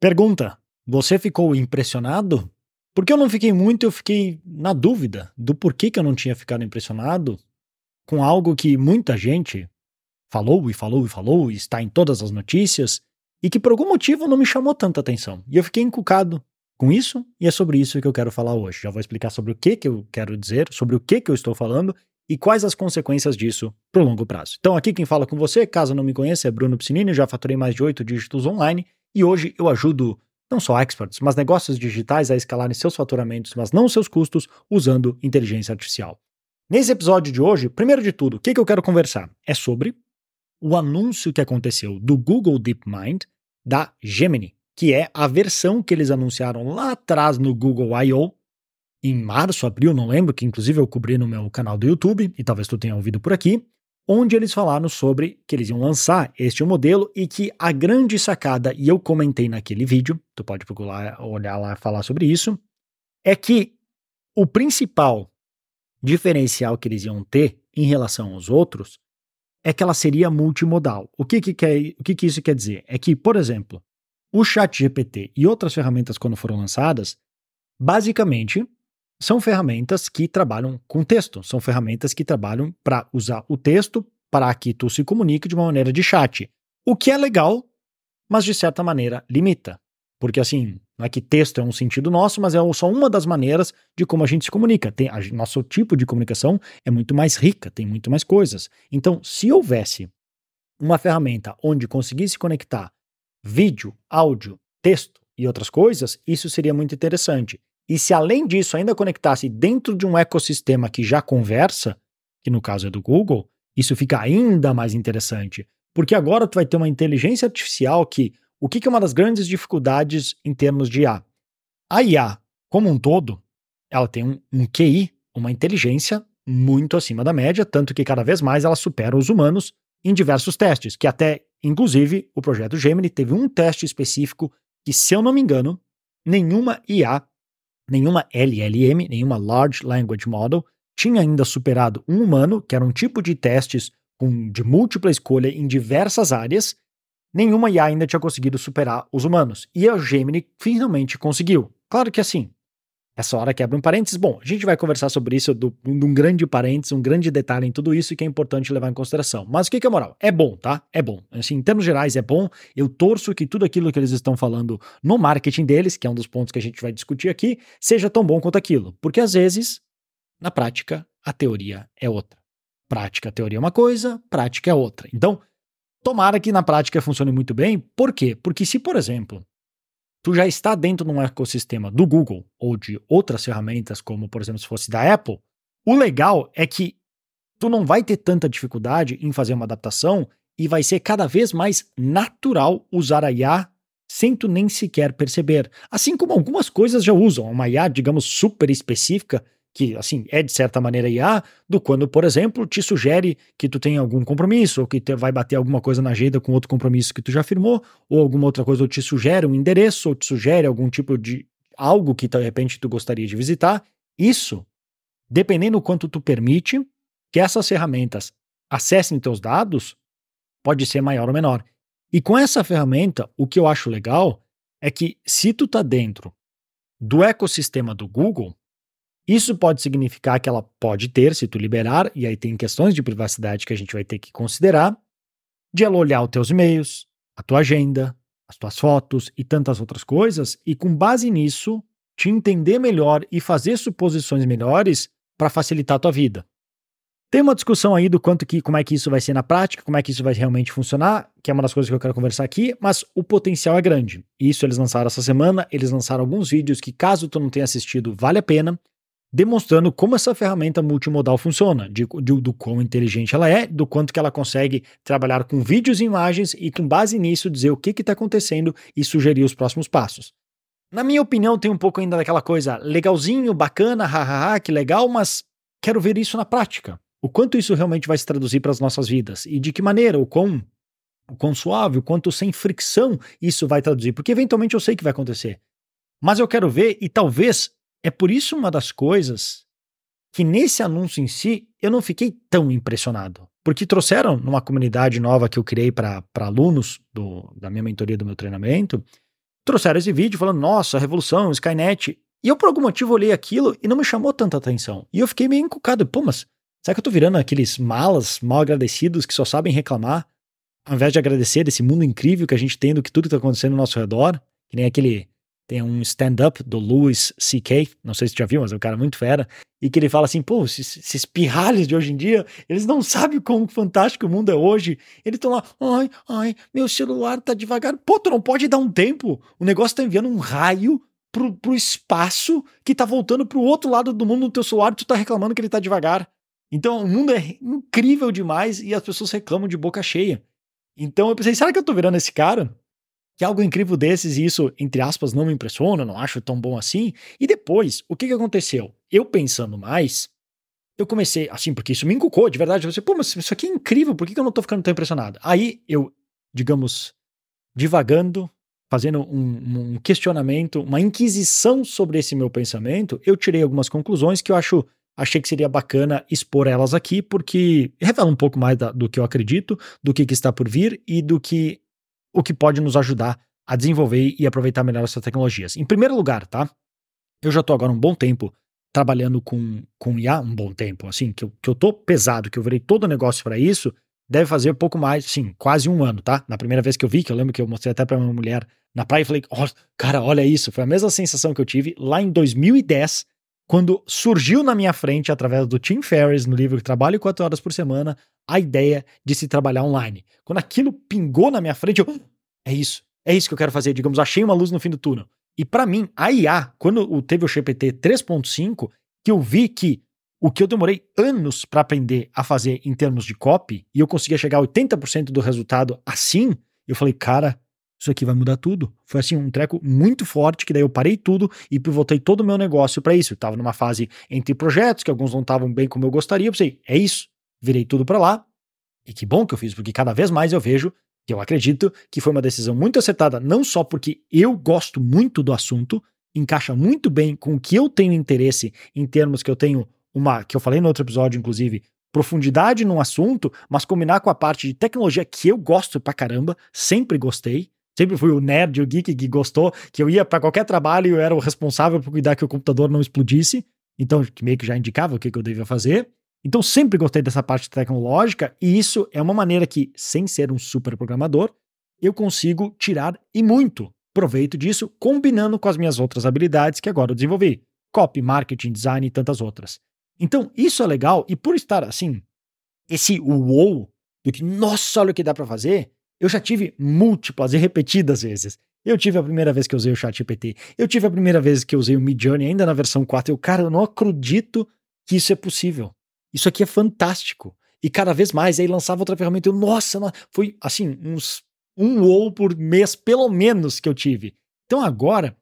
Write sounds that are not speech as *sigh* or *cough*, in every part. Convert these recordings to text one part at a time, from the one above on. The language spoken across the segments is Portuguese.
Pergunta: Você ficou impressionado? Porque eu não fiquei muito, eu fiquei na dúvida do porquê que eu não tinha ficado impressionado com algo que muita gente falou e falou e falou e está em todas as notícias e que por algum motivo não me chamou tanta atenção. E eu fiquei encucado com isso e é sobre isso que eu quero falar hoje. Já vou explicar sobre o que que eu quero dizer, sobre o que que eu estou falando e quais as consequências disso para o longo prazo. Então aqui quem fala com você, caso não me conheça, é Bruno Piscinini, já faturei mais de oito dígitos online e hoje eu ajudo não só experts, mas negócios digitais a escalarem seus faturamentos, mas não seus custos, usando inteligência artificial. Nesse episódio de hoje, primeiro de tudo, o que, que eu quero conversar? É sobre o anúncio que aconteceu do Google DeepMind da Gemini, que é a versão que eles anunciaram lá atrás no Google I.O., em março, abril, não lembro, que inclusive eu cobri no meu canal do YouTube, e talvez tu tenha ouvido por aqui, onde eles falaram sobre que eles iam lançar este modelo e que a grande sacada, e eu comentei naquele vídeo, tu pode procurar, olhar lá falar sobre isso, é que o principal diferencial que eles iam ter em relação aos outros é que ela seria multimodal. O que, que, quer, o que, que isso quer dizer? É que, por exemplo, o Chat GPT e outras ferramentas, quando foram lançadas, basicamente são ferramentas que trabalham com texto, são ferramentas que trabalham para usar o texto para que tu se comunique de uma maneira de chat. O que é legal, mas de certa maneira limita. Porque assim, não é que texto é um sentido nosso, mas é só uma das maneiras de como a gente se comunica. Tem, a, nosso tipo de comunicação é muito mais rica, tem muito mais coisas. Então, se houvesse uma ferramenta onde conseguisse conectar vídeo, áudio, texto e outras coisas, isso seria muito interessante. E se além disso ainda conectasse dentro de um ecossistema que já conversa, que no caso é do Google, isso fica ainda mais interessante. Porque agora tu vai ter uma inteligência artificial que. O que é uma das grandes dificuldades em termos de IA? A IA, como um todo, ela tem um, um QI, uma inteligência muito acima da média, tanto que cada vez mais ela supera os humanos em diversos testes, que até, inclusive, o projeto Gemini teve um teste específico que, se eu não me engano, nenhuma IA nenhuma LLM, nenhuma Large Language Model, tinha ainda superado um humano, que era um tipo de testes com, de múltipla escolha em diversas áreas, nenhuma IA ainda tinha conseguido superar os humanos. E a Gemini finalmente conseguiu. Claro que assim, essa hora quebra um parênteses. Bom, a gente vai conversar sobre isso, de um grande parênteses, um grande detalhe em tudo isso que é importante levar em consideração. Mas o que, é moral? É bom, tá? É bom. Assim, em termos gerais, é bom. Eu torço que tudo aquilo que eles estão falando no marketing deles, que é um dos pontos que a gente vai discutir aqui, seja tão bom quanto aquilo. Porque às vezes, na prática, a teoria é outra. Prática, teoria é uma coisa, prática é outra. Então, tomara que na prática funcione muito bem. Por quê? Porque se, por exemplo, tu já está dentro de um ecossistema do Google ou de outras ferramentas, como por exemplo se fosse da Apple, o legal é que tu não vai ter tanta dificuldade em fazer uma adaptação e vai ser cada vez mais natural usar a IA sem tu nem sequer perceber. Assim como algumas coisas já usam uma IA, digamos, super específica que assim é de certa maneira IA, do quando, por exemplo, te sugere que tu tem algum compromisso, ou que te, vai bater alguma coisa na agenda com outro compromisso que tu já firmou, ou alguma outra coisa, ou te sugere um endereço, ou te sugere algum tipo de algo que de repente tu gostaria de visitar. Isso, dependendo do quanto tu permite que essas ferramentas acessem teus dados, pode ser maior ou menor. E com essa ferramenta, o que eu acho legal é que se tu tá dentro do ecossistema do Google, isso pode significar que ela pode ter, se tu liberar, e aí tem questões de privacidade que a gente vai ter que considerar, de ela olhar os teus e-mails, a tua agenda, as tuas fotos e tantas outras coisas, e com base nisso, te entender melhor e fazer suposições melhores para facilitar a tua vida. Tem uma discussão aí do quanto que, como é que isso vai ser na prática, como é que isso vai realmente funcionar, que é uma das coisas que eu quero conversar aqui, mas o potencial é grande. Isso eles lançaram essa semana, eles lançaram alguns vídeos que, caso tu não tenha assistido, vale a pena demonstrando como essa ferramenta multimodal funciona, de, de, do quão inteligente ela é, do quanto que ela consegue trabalhar com vídeos e imagens e com base nisso dizer o que está acontecendo e sugerir os próximos passos. Na minha opinião, tem um pouco ainda daquela coisa legalzinho, bacana, hahaha, que legal, mas quero ver isso na prática. O quanto isso realmente vai se traduzir para as nossas vidas e de que maneira, o quão, o quão suave, o quanto sem fricção isso vai traduzir, porque eventualmente eu sei que vai acontecer. Mas eu quero ver e talvez é por isso uma das coisas que nesse anúncio em si eu não fiquei tão impressionado. Porque trouxeram numa comunidade nova que eu criei para alunos do, da minha mentoria, do meu treinamento, trouxeram esse vídeo falando, nossa, revolução, Skynet. E eu, por algum motivo, olhei aquilo e não me chamou tanta atenção. E eu fiquei meio encucado. Pô, mas será que eu tô virando aqueles malas mal agradecidos que só sabem reclamar, ao invés de agradecer desse mundo incrível que a gente tem do que tudo que tá acontecendo ao nosso redor? Que nem aquele tem um stand-up do Louis C.K., não sei se já viu, mas é um cara muito fera, e que ele fala assim, pô, esses, esses pirralhos de hoje em dia, eles não sabem como fantástico o mundo é hoje. Eles estão lá, ai, ai, meu celular tá devagar. Pô, tu não pode dar um tempo. O negócio tá enviando um raio pro, pro espaço que tá voltando pro outro lado do mundo no teu celular e tu tá reclamando que ele tá devagar. Então, o mundo é incrível demais e as pessoas reclamam de boca cheia. Então, eu pensei, será que eu tô virando esse cara? Que algo incrível desses, e isso, entre aspas, não me impressiona, não acho tão bom assim. E depois, o que, que aconteceu? Eu pensando mais, eu comecei, assim, porque isso me encucou, de verdade. Eu pensei, pô, mas isso aqui é incrível, por que, que eu não tô ficando tão impressionado? Aí eu, digamos, divagando, fazendo um, um questionamento, uma inquisição sobre esse meu pensamento, eu tirei algumas conclusões que eu acho achei que seria bacana expor elas aqui, porque revela um pouco mais da, do que eu acredito, do que, que, está por vir e do que o que pode nos ajudar a desenvolver e aproveitar melhor essas tecnologias. Em primeiro lugar, tá? Eu já tô agora um bom tempo trabalhando com, com IA, um bom tempo, assim, que eu, que eu tô pesado, que eu virei todo o negócio para isso, deve fazer pouco mais, sim, quase um ano, tá? Na primeira vez que eu vi, que eu lembro que eu mostrei até para uma mulher na praia e falei, oh, cara, olha isso, foi a mesma sensação que eu tive lá em 2010, quando surgiu na minha frente, através do Tim Ferriss, no livro Trabalho 4 Horas por Semana, a ideia de se trabalhar online. Quando aquilo pingou na minha frente, eu, é isso, é isso que eu quero fazer. Digamos, achei uma luz no fim do túnel. E para mim, a IA, quando teve o GPT 3.5, que eu vi que o que eu demorei anos para aprender a fazer em termos de copy, e eu conseguia chegar a 80% do resultado assim, eu falei, cara, isso aqui vai mudar tudo. Foi assim um treco muito forte que daí eu parei tudo e pivotei todo o meu negócio para isso. Eu tava numa fase entre projetos que alguns não estavam bem como eu gostaria, eu pensei, é isso virei tudo para lá. E que bom que eu fiz, porque cada vez mais eu vejo que eu acredito que foi uma decisão muito acertada, não só porque eu gosto muito do assunto, encaixa muito bem com o que eu tenho interesse em termos que eu tenho uma, que eu falei no outro episódio, inclusive, profundidade no assunto, mas combinar com a parte de tecnologia que eu gosto pra caramba, sempre gostei. Sempre fui o nerd, o geek que gostou, que eu ia para qualquer trabalho e eu era o responsável por cuidar que o computador não explodisse. Então, meio que já indicava o que, que eu devia fazer. Então sempre gostei dessa parte tecnológica e isso é uma maneira que, sem ser um super programador, eu consigo tirar e muito proveito disso, combinando com as minhas outras habilidades que agora eu desenvolvi: copy, marketing, design e tantas outras. Então isso é legal e por estar assim, esse wow do que, nossa, olha o que dá para fazer, eu já tive múltiplas e repetidas vezes. Eu tive a primeira vez que eu usei o ChatGPT, eu tive a primeira vez que eu usei o Midjourney ainda na versão 4, eu, cara, eu não acredito que isso é possível. Isso aqui é fantástico. E cada vez mais, aí lançava outra ferramenta. Eu, nossa, foi assim, uns um ou por mês, pelo menos, que eu tive. Então agora,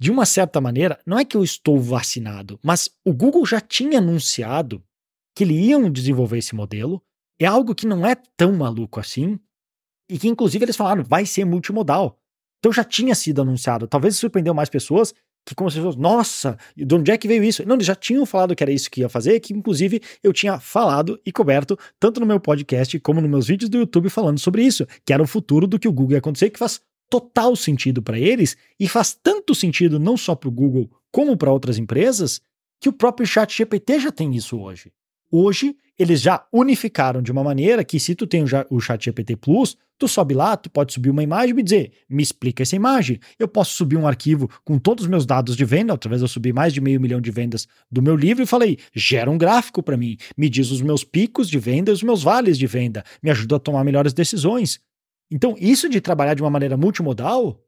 de uma certa maneira, não é que eu estou vacinado, mas o Google já tinha anunciado que eles iam desenvolver esse modelo. É algo que não é tão maluco assim. E que, inclusive, eles falaram, vai ser multimodal. Então já tinha sido anunciado. Talvez surpreendeu mais pessoas, que como as pessoas, nossa, de onde é que veio isso? Não, eles já tinham falado que era isso que ia fazer, que inclusive eu tinha falado e coberto tanto no meu podcast como nos meus vídeos do YouTube falando sobre isso, que era o futuro do que o Google ia acontecer, que faz total sentido para eles e faz tanto sentido não só para o Google como para outras empresas, que o próprio Chat GPT já tem isso hoje. Hoje eles já unificaram de uma maneira que se tu tem o Chat GPT Plus, tu sobe lá, tu pode subir uma imagem e me dizer, me explica essa imagem. Eu posso subir um arquivo com todos os meus dados de venda, outra vez eu subi mais de meio milhão de vendas do meu livro e falei, gera um gráfico para mim, me diz os meus picos de venda e os meus vales de venda, me ajuda a tomar melhores decisões. Então, isso de trabalhar de uma maneira multimodal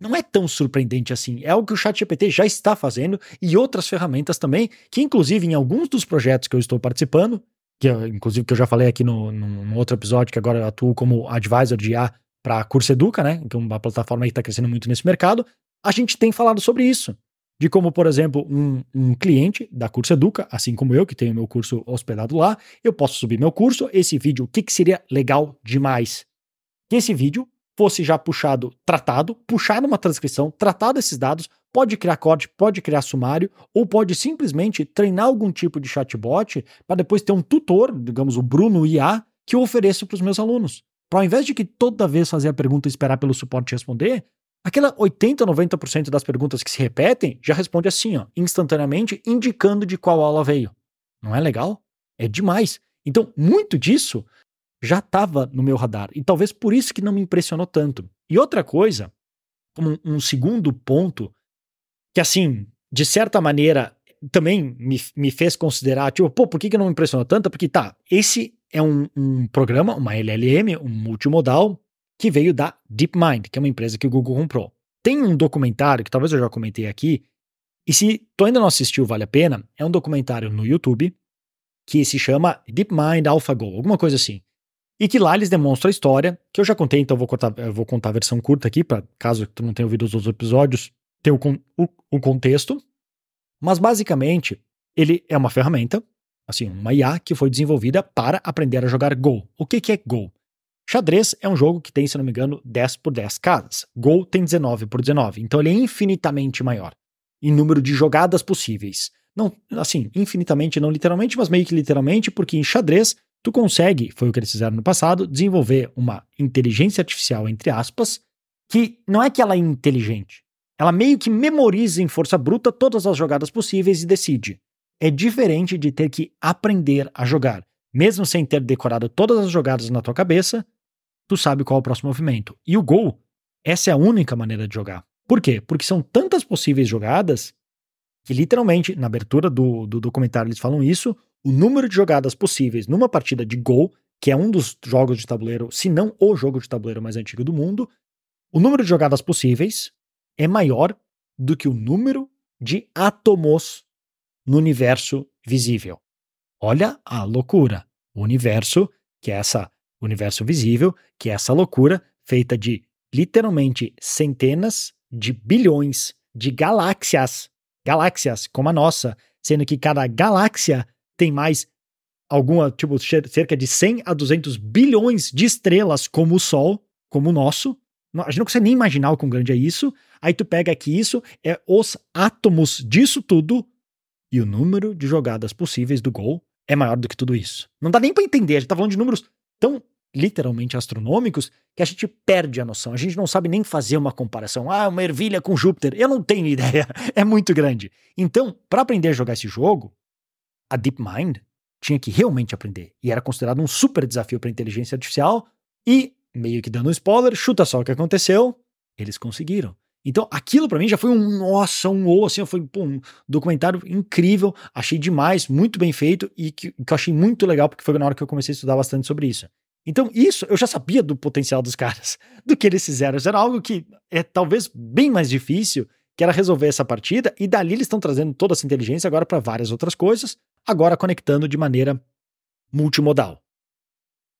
não é tão surpreendente assim. É algo que o ChatGPT já está fazendo e outras ferramentas também, que inclusive em alguns dos projetos que eu estou participando, que inclusive que eu já falei aqui no, no, outro episódio, que agora eu atuo como advisor de IA para a Curso Educa, né? Que é uma plataforma que está crescendo muito nesse mercado. A gente tem falado sobre isso. De como, por exemplo, um, um cliente da Curso Educa, assim como eu, que tenho meu curso hospedado lá, eu posso subir meu curso, esse vídeo, o que, que seria legal demais? Que esse vídeo fosse já puxado, tratado, puxar uma transcrição, tratado esses dados, pode criar corte, pode criar sumário, ou pode simplesmente treinar algum tipo de chatbot para depois ter um tutor, digamos o Bruno IA, que eu ofereço para os meus alunos. Para ao invés de que toda vez fazer a pergunta e esperar pelo suporte responder, Aquela 80, 90% das perguntas que se repetem já responde assim, ó, instantaneamente, indicando de qual aula veio. Não é legal? É demais. Então, muito disso já estava no meu radar. E talvez por isso que não me impressionou tanto. E outra coisa, como um segundo ponto, que assim, de certa maneira, também me, me fez considerar, tipo, pô, por que, que não me impressionou tanto? Porque tá, esse é um, um programa, uma LLM, um multimodal, que veio da DeepMind, que é uma empresa que o Google comprou. Tem um documentário que talvez eu já comentei aqui, e se tu ainda não assistiu, vale a pena, é um documentário no YouTube que se chama DeepMind AlphaGo, alguma coisa assim. E que lá eles demonstram a história, que eu já contei, então eu vou contar, eu vou contar a versão curta aqui, para caso tu não tenha ouvido os outros episódios, ter o, o, o contexto. Mas basicamente, ele é uma ferramenta, assim, uma IA que foi desenvolvida para aprender a jogar Go. O que, que é Go? Xadrez é um jogo que tem, se não me engano, 10 por 10 casas. Go tem 19 por 19, então ele é infinitamente maior em número de jogadas possíveis. Não, assim, infinitamente, não literalmente, mas meio que literalmente, porque em xadrez tu consegue, foi o que eles fizeram no passado, desenvolver uma inteligência artificial, entre aspas, que não é que ela é inteligente. Ela meio que memoriza em força bruta todas as jogadas possíveis e decide. É diferente de ter que aprender a jogar. Mesmo sem ter decorado todas as jogadas na tua cabeça, tu sabe qual é o próximo movimento. E o gol, essa é a única maneira de jogar. Por quê? Porque são tantas possíveis jogadas que, literalmente, na abertura do, do documentário eles falam isso, o número de jogadas possíveis numa partida de Go, que é um dos jogos de tabuleiro, se não o jogo de tabuleiro mais antigo do mundo, o número de jogadas possíveis é maior do que o número de átomos no universo visível. Olha a loucura. O universo, que é essa universo visível, que é essa loucura feita de literalmente centenas de bilhões de galáxias, galáxias como a nossa, sendo que cada galáxia tem mais alguma, tipo, cerca de 100 a 200 bilhões de estrelas como o Sol, como o nosso. A gente não consegue nem imaginar o quão grande é isso. Aí tu pega aqui isso, é os átomos disso tudo, e o número de jogadas possíveis do Gol é maior do que tudo isso. Não dá nem para entender, a gente tá falando de números tão literalmente astronômicos que a gente perde a noção. A gente não sabe nem fazer uma comparação. Ah, uma ervilha com Júpiter. Eu não tenho *laughs* ideia. É muito grande. Então, para aprender a jogar esse jogo, a DeepMind tinha que realmente aprender. E era considerado um super desafio para a inteligência artificial. E, meio que dando um spoiler, chuta só o que aconteceu. Eles conseguiram. Então, aquilo para mim já foi um nossa, um ou, assim, foi pô, um documentário incrível, achei demais, muito bem feito e que, que eu achei muito legal, porque foi na hora que eu comecei a estudar bastante sobre isso. Então, isso eu já sabia do potencial dos caras, *laughs* do que eles fizeram. Isso era algo que é talvez bem mais difícil, que era resolver essa partida, e dali eles estão trazendo toda essa inteligência agora para várias outras coisas, agora conectando de maneira multimodal.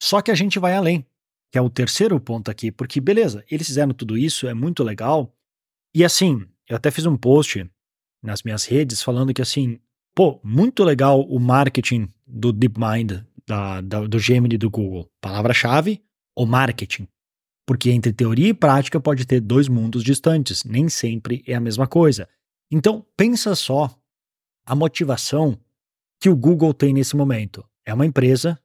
Só que a gente vai além, que é o terceiro ponto aqui, porque beleza, eles fizeram tudo isso, é muito legal. E assim, eu até fiz um post nas minhas redes falando que assim, pô, muito legal o marketing do DeepMind da, da, do Gemini do Google. Palavra-chave: o marketing. Porque entre teoria e prática pode ter dois mundos distantes, nem sempre é a mesma coisa. Então, pensa só a motivação que o Google tem nesse momento. É uma empresa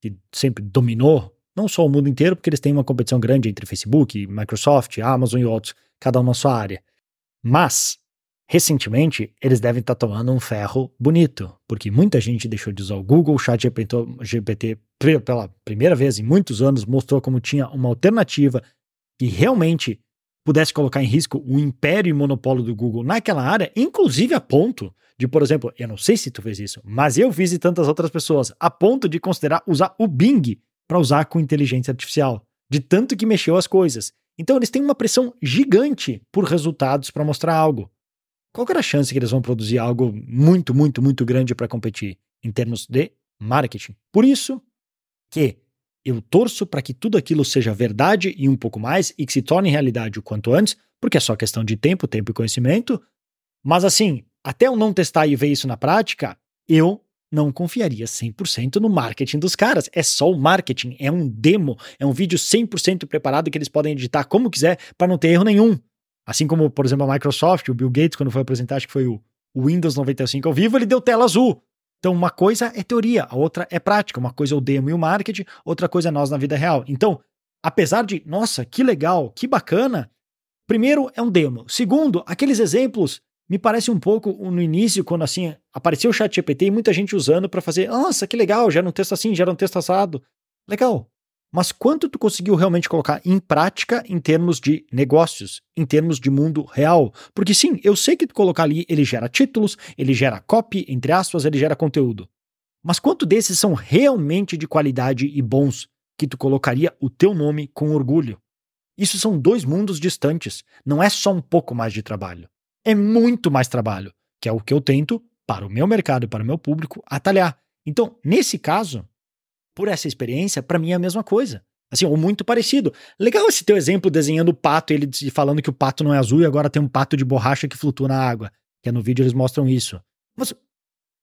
que sempre dominou não só o mundo inteiro, porque eles têm uma competição grande entre Facebook, Microsoft, Amazon e outros, cada um na sua área. Mas Recentemente, eles devem estar tomando um ferro bonito, porque muita gente deixou de usar o Google, o Chat GPT pela primeira vez em muitos anos mostrou como tinha uma alternativa que realmente pudesse colocar em risco o império e monopólio do Google naquela área, inclusive a ponto de, por exemplo, eu não sei se tu fez isso, mas eu fiz e tantas outras pessoas, a ponto de considerar usar o Bing para usar com inteligência artificial, de tanto que mexeu as coisas. Então eles têm uma pressão gigante por resultados para mostrar algo qual era a chance que eles vão produzir algo muito, muito, muito grande para competir em termos de marketing? Por isso que eu torço para que tudo aquilo seja verdade e um pouco mais e que se torne realidade o quanto antes, porque é só questão de tempo, tempo e conhecimento. Mas assim, até eu não testar e ver isso na prática, eu não confiaria 100% no marketing dos caras. É só o marketing, é um demo, é um vídeo 100% preparado que eles podem editar como quiser para não ter erro nenhum. Assim como, por exemplo, a Microsoft, o Bill Gates, quando foi apresentar, acho que foi o Windows 95 ao vivo, ele deu tela azul. Então, uma coisa é teoria, a outra é prática. Uma coisa é o demo e o marketing, outra coisa é nós na vida real. Então, apesar de, nossa, que legal, que bacana, Primeiro, é um demo. Segundo, aqueles exemplos me parece um pouco no início, quando assim apareceu o chat GPT e muita gente usando para fazer, nossa, que legal, gera um texto assim, gera um texto assado. Legal. Mas quanto tu conseguiu realmente colocar em prática em termos de negócios, em termos de mundo real? Porque sim, eu sei que tu colocar ali, ele gera títulos, ele gera copy, entre aspas, ele gera conteúdo. Mas quanto desses são realmente de qualidade e bons que tu colocaria o teu nome com orgulho? Isso são dois mundos distantes, não é só um pouco mais de trabalho. É muito mais trabalho, que é o que eu tento, para o meu mercado e para o meu público, atalhar. Então, nesse caso, por essa experiência, para mim é a mesma coisa. Assim, ou muito parecido. Legal esse teu exemplo desenhando o pato, ele falando que o pato não é azul e agora tem um pato de borracha que flutua na água. Que é no vídeo eles mostram isso. Mas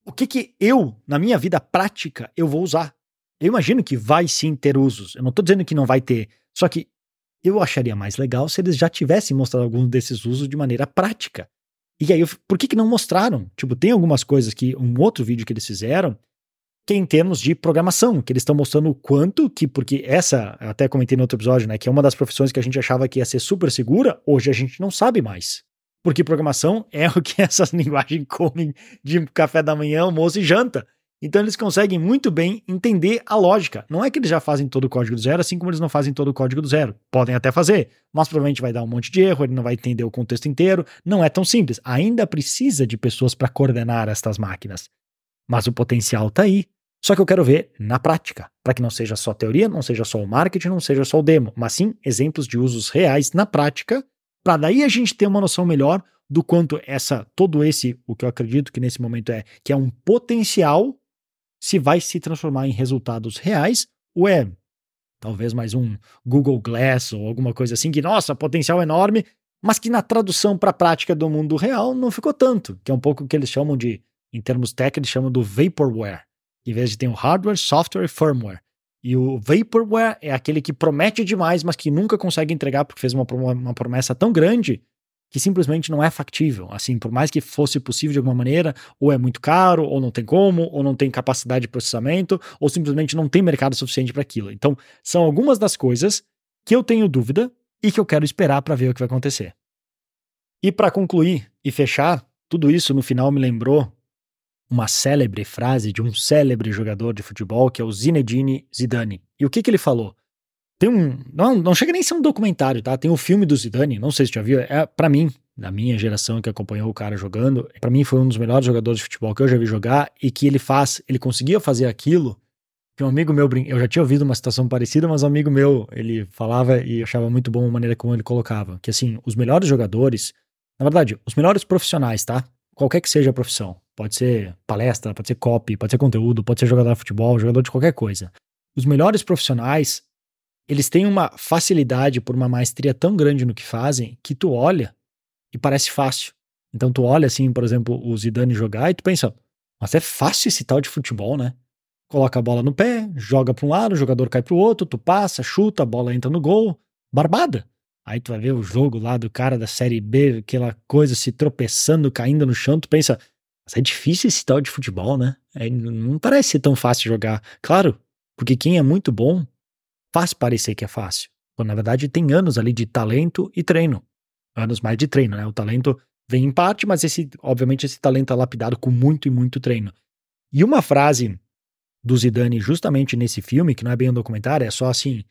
o que que eu, na minha vida prática, eu vou usar? Eu imagino que vai sim ter usos. Eu não tô dizendo que não vai ter. Só que eu acharia mais legal se eles já tivessem mostrado alguns desses usos de maneira prática. E aí, eu, por que, que não mostraram? Tipo, tem algumas coisas que, um outro vídeo que eles fizeram, que é em termos de programação, que eles estão mostrando o quanto que, porque essa, até comentei no outro episódio, né, que é uma das profissões que a gente achava que ia ser super segura, hoje a gente não sabe mais. Porque programação é o que *laughs* essas linguagens comem de café da manhã, almoço e janta. Então eles conseguem muito bem entender a lógica. Não é que eles já fazem todo o código do zero, assim como eles não fazem todo o código do zero. Podem até fazer, mas provavelmente vai dar um monte de erro, ele não vai entender o contexto inteiro. Não é tão simples. Ainda precisa de pessoas para coordenar estas máquinas. Mas o potencial está aí. Só que eu quero ver na prática, para que não seja só teoria, não seja só o marketing, não seja só o demo, mas sim exemplos de usos reais na prática, para daí a gente ter uma noção melhor do quanto essa todo esse, o que eu acredito que nesse momento é, que é um potencial se vai se transformar em resultados reais ou é talvez mais um Google Glass ou alguma coisa assim que, nossa, potencial enorme, mas que na tradução para a prática do mundo real não ficou tanto, que é um pouco o que eles chamam de, em termos técnicos, chamam do vaporware. Em vez de ter o hardware, software e firmware. E o vaporware é aquele que promete demais, mas que nunca consegue entregar porque fez uma, uma promessa tão grande que simplesmente não é factível. Assim, por mais que fosse possível de alguma maneira, ou é muito caro, ou não tem como, ou não tem capacidade de processamento, ou simplesmente não tem mercado suficiente para aquilo. Então, são algumas das coisas que eu tenho dúvida e que eu quero esperar para ver o que vai acontecer. E para concluir e fechar, tudo isso no final me lembrou uma célebre frase de um célebre jogador de futebol que é o Zinedine Zidane. E o que, que ele falou? Tem um. Não, não chega nem a ser um documentário, tá? Tem um filme do Zidane, não sei se já viu. É, para mim, da minha geração que acompanhou o cara jogando, para mim foi um dos melhores jogadores de futebol que eu já vi jogar e que ele faz, ele conseguia fazer aquilo. Que um amigo meu, eu já tinha ouvido uma situação parecida, mas um amigo meu, ele falava e achava muito bom a maneira como ele colocava. Que assim, os melhores jogadores, na verdade, os melhores profissionais, tá? Qualquer que seja a profissão. Pode ser palestra, pode ser copy, pode ser conteúdo, pode ser jogador de futebol, jogador de qualquer coisa. Os melhores profissionais, eles têm uma facilidade por uma maestria tão grande no que fazem que tu olha e parece fácil. Então tu olha assim, por exemplo, o Zidane jogar e tu pensa, mas é fácil esse tal de futebol, né? Coloca a bola no pé, joga para um lado, o jogador cai para o outro, tu passa, chuta, a bola entra no gol, barbada. Aí tu vai ver o jogo lá do cara da série B, aquela coisa se tropeçando, caindo no chão, tu pensa, mas é difícil esse tal de futebol, né? É, não parece ser tão fácil jogar. Claro, porque quem é muito bom faz parecer que é fácil. Quando na verdade tem anos ali de talento e treino. Anos mais de treino, né? O talento vem em parte, mas esse, obviamente, esse talento é lapidado com muito e muito treino. E uma frase do Zidane justamente nesse filme, que não é bem um documentário, é só assim.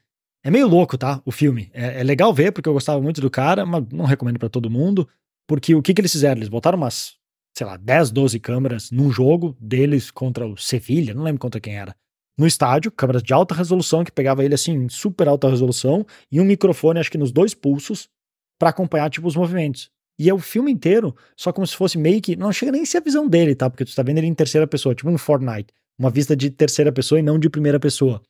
É meio louco, tá? O filme. É, é legal ver, porque eu gostava muito do cara, mas não recomendo para todo mundo. Porque o que, que eles fizeram? Eles botaram umas, sei lá, 10, 12 câmeras num jogo deles contra o Sevilha, não lembro contra quem era no estádio, câmeras de alta resolução que pegava ele assim, super alta resolução, e um microfone, acho que nos dois pulsos, para acompanhar tipo os movimentos. E é o filme inteiro, só como se fosse meio que. Não chega nem a ser a visão dele, tá? Porque tu tá vendo ele em terceira pessoa, tipo um Fortnite. Uma vista de terceira pessoa e não de primeira pessoa.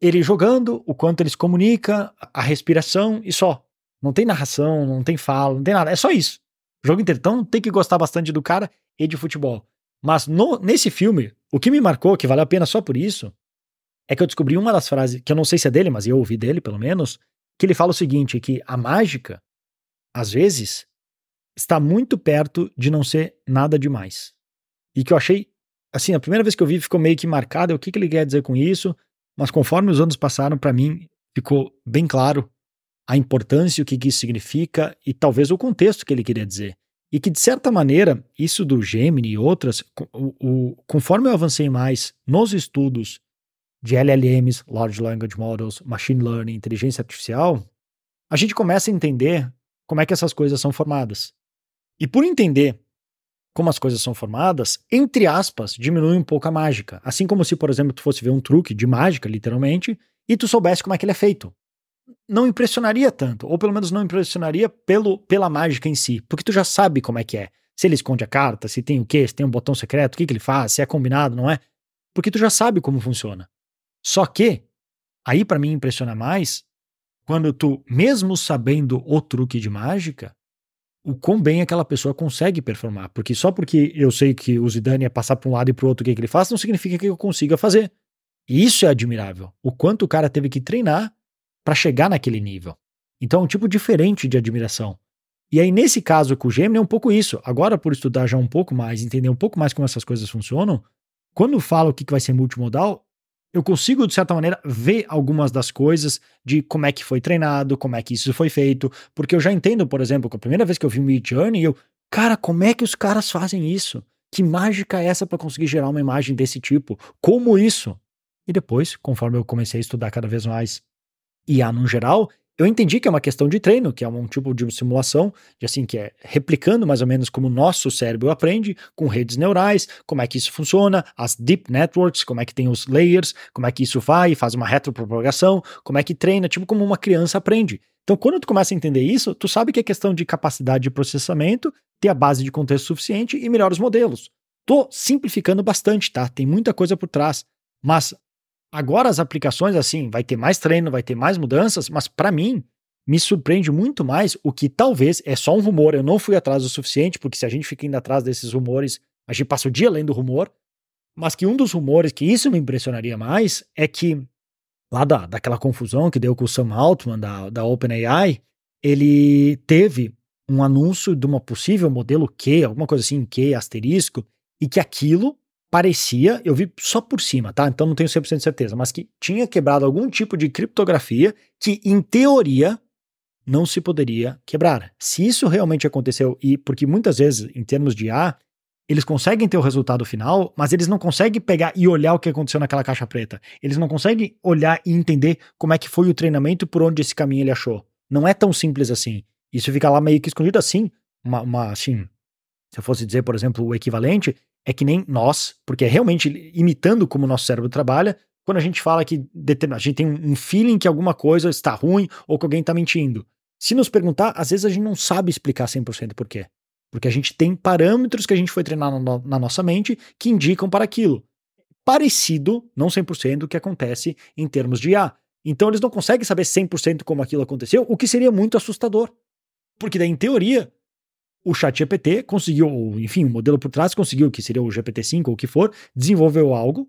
Ele jogando, o quanto ele se comunica, a respiração e só. Não tem narração, não tem fala, não tem nada. É só isso. O jogo inteiro. Então tem que gostar bastante do cara e de futebol. Mas no, nesse filme, o que me marcou, que valeu a pena só por isso, é que eu descobri uma das frases, que eu não sei se é dele, mas eu ouvi dele pelo menos, que ele fala o seguinte: que a mágica, às vezes, está muito perto de não ser nada demais. E que eu achei, assim, a primeira vez que eu vi ficou meio que marcado o que, que ele quer dizer com isso, mas conforme os anos passaram, para mim ficou bem claro a importância, o que, que isso significa e talvez o contexto que ele queria dizer. E que, de certa maneira, isso do Gemini e outras, o, o, conforme eu avancei mais nos estudos de LLMs, Large Language Models, Machine Learning, inteligência artificial, a gente começa a entender como é que essas coisas são formadas. E por entender como as coisas são formadas, entre aspas, diminui um pouco a mágica. Assim como se, por exemplo, tu fosse ver um truque de mágica, literalmente, e tu soubesse como é que ele é feito. Não impressionaria tanto, ou pelo menos não impressionaria pelo, pela mágica em si, porque tu já sabe como é que é. Se ele esconde a carta, se tem o quê, se tem um botão secreto, o que, que ele faz, se é combinado, não é? Porque tu já sabe como funciona. Só que, aí para mim impressiona mais, quando tu, mesmo sabendo o truque de mágica, o quão bem aquela pessoa consegue performar. Porque só porque eu sei que o Zidane é passar para um lado e para o outro o que, que ele faz, não significa que eu consiga fazer. E isso é admirável. O quanto o cara teve que treinar para chegar naquele nível. Então é um tipo diferente de admiração. E aí, nesse caso com o Gemini, é um pouco isso. Agora, por estudar já um pouco mais, entender um pouco mais como essas coisas funcionam, quando falo o que vai ser multimodal, eu consigo, de certa maneira, ver algumas das coisas de como é que foi treinado, como é que isso foi feito, porque eu já entendo, por exemplo, que a primeira vez que eu vi o Mid Journey, eu, cara, como é que os caras fazem isso? Que mágica é essa para conseguir gerar uma imagem desse tipo? Como isso? E depois, conforme eu comecei a estudar cada vez mais IA no geral, eu entendi que é uma questão de treino, que é um tipo de simulação, de assim, que é replicando mais ou menos como o nosso cérebro aprende, com redes neurais, como é que isso funciona, as deep networks, como é que tem os layers, como é que isso vai, faz uma retropropagação, como é que treina, tipo como uma criança aprende. Então, quando tu começa a entender isso, tu sabe que é questão de capacidade de processamento, ter a base de contexto suficiente e melhores modelos. Tô simplificando bastante, tá? Tem muita coisa por trás. Mas Agora as aplicações, assim, vai ter mais treino, vai ter mais mudanças, mas para mim, me surpreende muito mais o que talvez é só um rumor. Eu não fui atrás o suficiente, porque se a gente fica indo atrás desses rumores, a gente passa o dia lendo rumor. Mas que um dos rumores que isso me impressionaria mais é que, lá da, daquela confusão que deu com o Sam Altman da, da OpenAI, ele teve um anúncio de uma possível modelo Q, alguma coisa assim, Q asterisco, e que aquilo parecia, eu vi só por cima, tá? Então não tenho 100% de certeza, mas que tinha quebrado algum tipo de criptografia que, em teoria, não se poderia quebrar. Se isso realmente aconteceu, e porque muitas vezes, em termos de A, eles conseguem ter o resultado final, mas eles não conseguem pegar e olhar o que aconteceu naquela caixa preta. Eles não conseguem olhar e entender como é que foi o treinamento por onde esse caminho ele achou. Não é tão simples assim. Isso fica lá meio que escondido assim, uma, uma assim, se eu fosse dizer, por exemplo, o equivalente, é que nem nós, porque é realmente imitando como o nosso cérebro trabalha, quando a gente fala que a gente tem um feeling que alguma coisa está ruim ou que alguém está mentindo. Se nos perguntar, às vezes a gente não sabe explicar 100% por quê. Porque a gente tem parâmetros que a gente foi treinar na, na nossa mente que indicam para aquilo. Parecido, não 100%, o que acontece em termos de IA. Então eles não conseguem saber 100% como aquilo aconteceu, o que seria muito assustador. Porque daí, em teoria, o ChatGPT conseguiu, enfim, o modelo por trás conseguiu, que seria o GPT-5 ou o que for, desenvolveu algo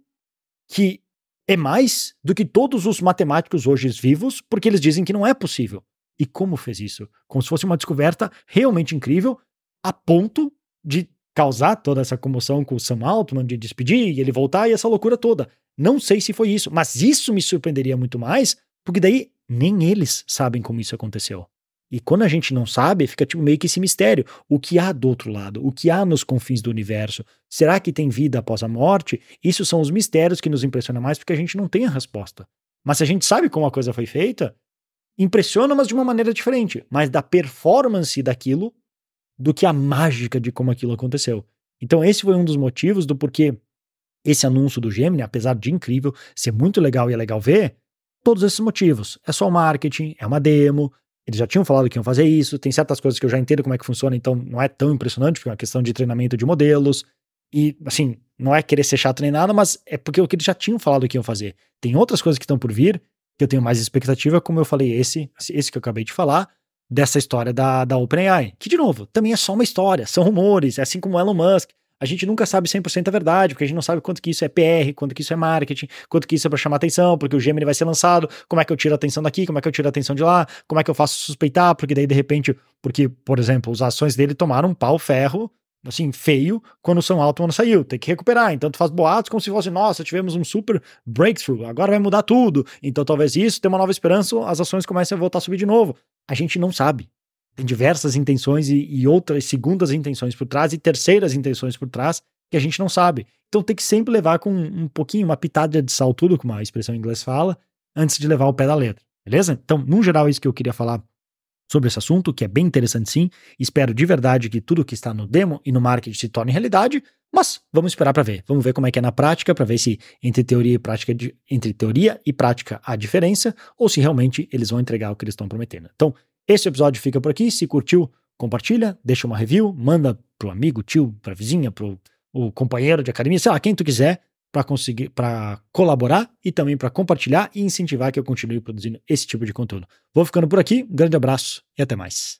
que é mais do que todos os matemáticos hoje vivos, porque eles dizem que não é possível. E como fez isso? Como se fosse uma descoberta realmente incrível, a ponto de causar toda essa comoção com o Sam Altman, de despedir e ele voltar e essa loucura toda. Não sei se foi isso, mas isso me surpreenderia muito mais, porque daí nem eles sabem como isso aconteceu. E quando a gente não sabe, fica tipo meio que esse mistério. O que há do outro lado? O que há nos confins do universo? Será que tem vida após a morte? Isso são os mistérios que nos impressionam mais porque a gente não tem a resposta. Mas se a gente sabe como a coisa foi feita, impressiona, mas de uma maneira diferente. Mais da performance daquilo do que a mágica de como aquilo aconteceu. Então esse foi um dos motivos do porquê esse anúncio do Gemini, apesar de incrível, ser muito legal e é legal ver, todos esses motivos. É só marketing, é uma demo, eles já tinham falado que iam fazer isso, tem certas coisas que eu já entendo como é que funciona, então não é tão impressionante, porque é uma questão de treinamento de modelos. E, assim, não é querer ser chato nem nada, mas é porque é o que eles já tinham falado que iam fazer. Tem outras coisas que estão por vir, que eu tenho mais expectativa, como eu falei, esse, esse que eu acabei de falar, dessa história da, da OpenAI. Que, de novo, também é só uma história, são rumores, é assim como Elon Musk a gente nunca sabe 100% a verdade, porque a gente não sabe quanto que isso é PR, quanto que isso é marketing, quanto que isso é para chamar atenção, porque o Gemini vai ser lançado, como é que eu tiro a atenção daqui, como é que eu tiro a atenção de lá, como é que eu faço suspeitar, porque daí de repente, porque, por exemplo, as ações dele tomaram um pau ferro assim, feio quando o Sam Altman saiu. Tem que recuperar. Então tu faz boatos como se fosse, nossa, tivemos um super breakthrough, agora vai mudar tudo. Então talvez isso, tem uma nova esperança, as ações comecem a voltar a subir de novo. A gente não sabe. Tem diversas intenções e, e outras segundas intenções por trás e terceiras intenções por trás que a gente não sabe. Então tem que sempre levar com um pouquinho, uma pitada de sal tudo, como a expressão em inglês fala, antes de levar o pé da letra. Beleza? Então, no geral, é isso que eu queria falar sobre esse assunto, que é bem interessante sim. Espero de verdade que tudo que está no demo e no marketing se torne realidade, mas vamos esperar para ver. Vamos ver como é que é na prática, para ver se entre teoria e prática, entre teoria e prática há diferença, ou se realmente eles vão entregar o que eles estão prometendo. Então, esse episódio fica por aqui. Se curtiu, compartilha, deixa uma review, manda pro amigo, tio, pra vizinha, pro o companheiro de academia, sei lá, quem tu quiser, para conseguir, para colaborar e também para compartilhar e incentivar que eu continue produzindo esse tipo de conteúdo. Vou ficando por aqui, um grande abraço e até mais.